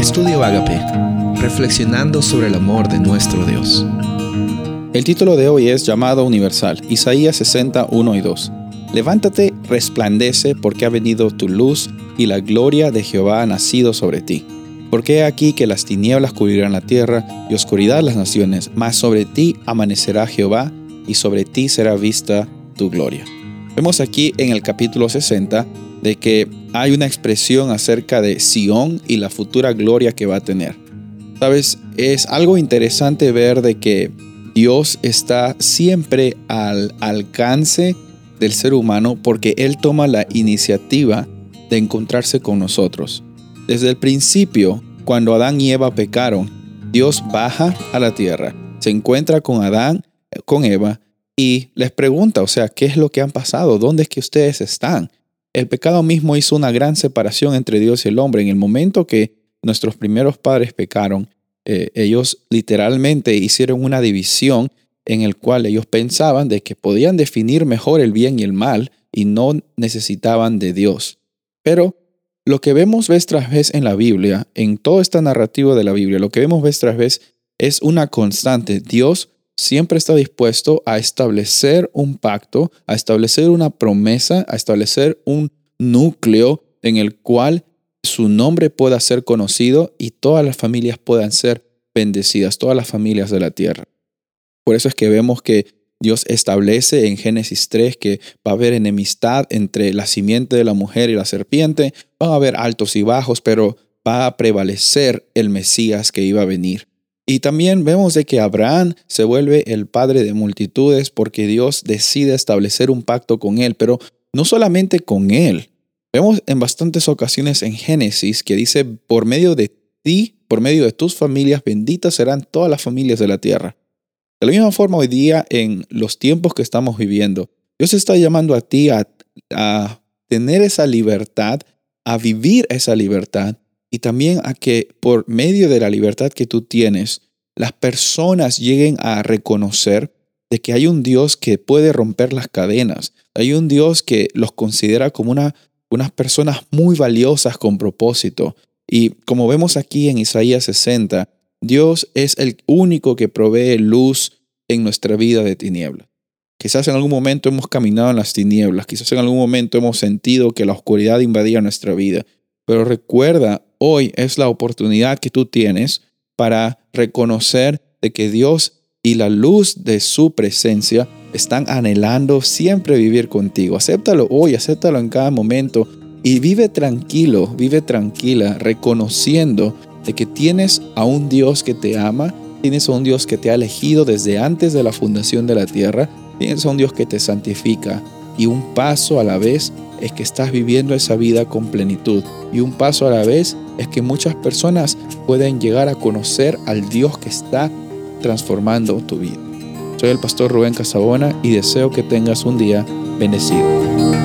Estudio Agape, reflexionando sobre el amor de nuestro Dios. El título de hoy es Llamado Universal, Isaías 60, 1 y 2. Levántate, resplandece, porque ha venido tu luz y la gloria de Jehová ha nacido sobre ti. Porque he aquí que las tinieblas cubrirán la tierra y oscuridad las naciones, mas sobre ti amanecerá Jehová y sobre ti será vista tu gloria. Vemos aquí en el capítulo 60 de que hay una expresión acerca de Sión y la futura gloria que va a tener. Sabes, es algo interesante ver de que Dios está siempre al alcance del ser humano porque Él toma la iniciativa de encontrarse con nosotros. Desde el principio, cuando Adán y Eva pecaron, Dios baja a la tierra, se encuentra con Adán, con Eva, y les pregunta, o sea, ¿qué es lo que han pasado? ¿Dónde es que ustedes están? El pecado mismo hizo una gran separación entre Dios y el hombre. En el momento que nuestros primeros padres pecaron, eh, ellos literalmente hicieron una división en el cual ellos pensaban de que podían definir mejor el bien y el mal y no necesitaban de Dios. Pero lo que vemos vez tras vez en la Biblia, en toda esta narrativa de la Biblia, lo que vemos vez tras vez es una constante. Dios siempre está dispuesto a establecer un pacto, a establecer una promesa, a establecer un núcleo en el cual su nombre pueda ser conocido y todas las familias puedan ser bendecidas, todas las familias de la tierra. Por eso es que vemos que Dios establece en Génesis 3 que va a haber enemistad entre la simiente de la mujer y la serpiente, van a haber altos y bajos, pero va a prevalecer el Mesías que iba a venir. Y también vemos de que Abraham se vuelve el padre de multitudes porque Dios decide establecer un pacto con él, pero no solamente con él. Vemos en bastantes ocasiones en Génesis que dice, por medio de ti, por medio de tus familias, benditas serán todas las familias de la tierra. De la misma forma, hoy día, en los tiempos que estamos viviendo, Dios está llamando a ti a, a tener esa libertad, a vivir esa libertad y también a que por medio de la libertad que tú tienes, las personas lleguen a reconocer de que hay un Dios que puede romper las cadenas, hay un Dios que los considera como una, unas personas muy valiosas con propósito. Y como vemos aquí en Isaías 60, Dios es el único que provee luz en nuestra vida de tinieblas. Quizás en algún momento hemos caminado en las tinieblas, quizás en algún momento hemos sentido que la oscuridad invadía nuestra vida, pero recuerda hoy es la oportunidad que tú tienes para reconocer de que Dios y la luz de su presencia están anhelando siempre vivir contigo. Acéptalo hoy, acéptalo en cada momento y vive tranquilo, vive tranquila, reconociendo de que tienes a un Dios que te ama, tienes a un Dios que te ha elegido desde antes de la fundación de la tierra, tienes a un Dios que te santifica y un paso a la vez es que estás viviendo esa vida con plenitud y un paso a la vez es que muchas personas pueden llegar a conocer al Dios que está transformando tu vida. Soy el pastor Rubén Casabona y deseo que tengas un día bendecido.